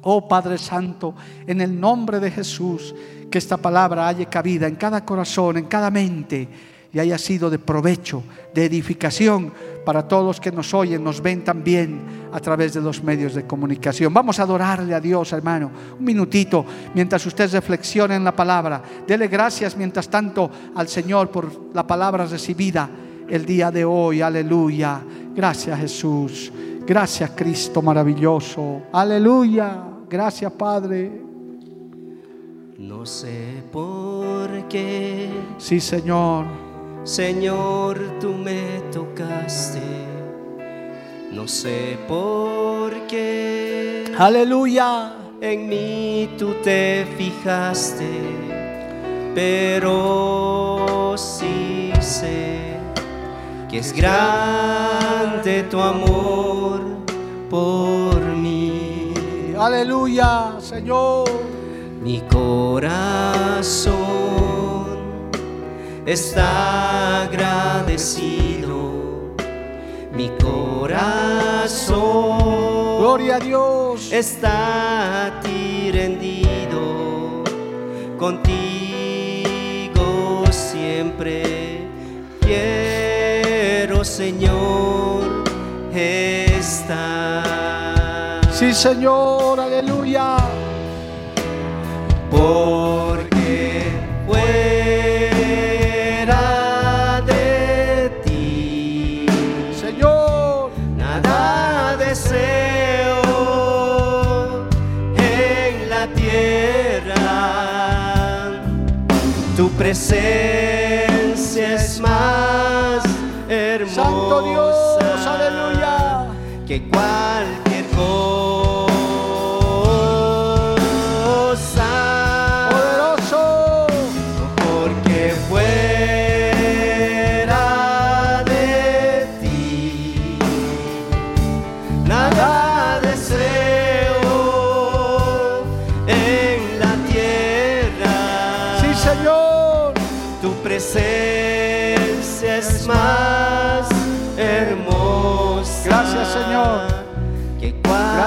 Speaker 1: Oh Padre Santo, en el nombre de Jesús, que esta palabra haya cabida en cada corazón, en cada mente y haya sido de provecho, de edificación para todos los que nos oyen, nos ven también a través de los medios de comunicación. Vamos a adorarle a Dios, hermano. Un minutito mientras usted reflexione en la palabra. Dele gracias mientras tanto al Señor por la palabra recibida el día de hoy. Aleluya. Gracias Jesús. Gracias Cristo maravilloso. Aleluya. Gracias Padre.
Speaker 2: No sé por qué.
Speaker 1: Sí, Señor.
Speaker 2: Señor, tú me tocaste. No sé por qué.
Speaker 1: Aleluya.
Speaker 2: En mí tú te fijaste, pero sí sé que es grande tu amor por mí.
Speaker 1: Aleluya, Señor.
Speaker 2: Mi corazón está agradecido. Mi corazón,
Speaker 1: gloria a Dios,
Speaker 2: está a ti rendido. Contigo siempre quiero, Señor, estar.
Speaker 1: Sí, Señor, aleluya.
Speaker 2: Porque presencia es más hermosa
Speaker 1: Santo Dios, aleluya.
Speaker 2: que cualquier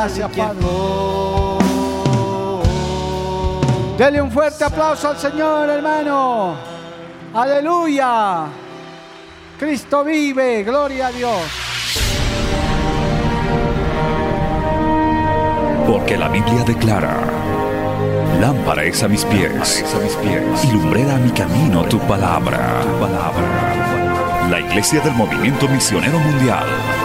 Speaker 1: Gracias, Padre. Dele un fuerte aplauso al Señor, hermano. Aleluya. Cristo vive, gloria a Dios.
Speaker 3: Porque la Biblia declara, lámpara es a mis pies, a mis pies, y lumbrera a mi camino tu palabra. Tu palabra. La Iglesia del Movimiento Misionero Mundial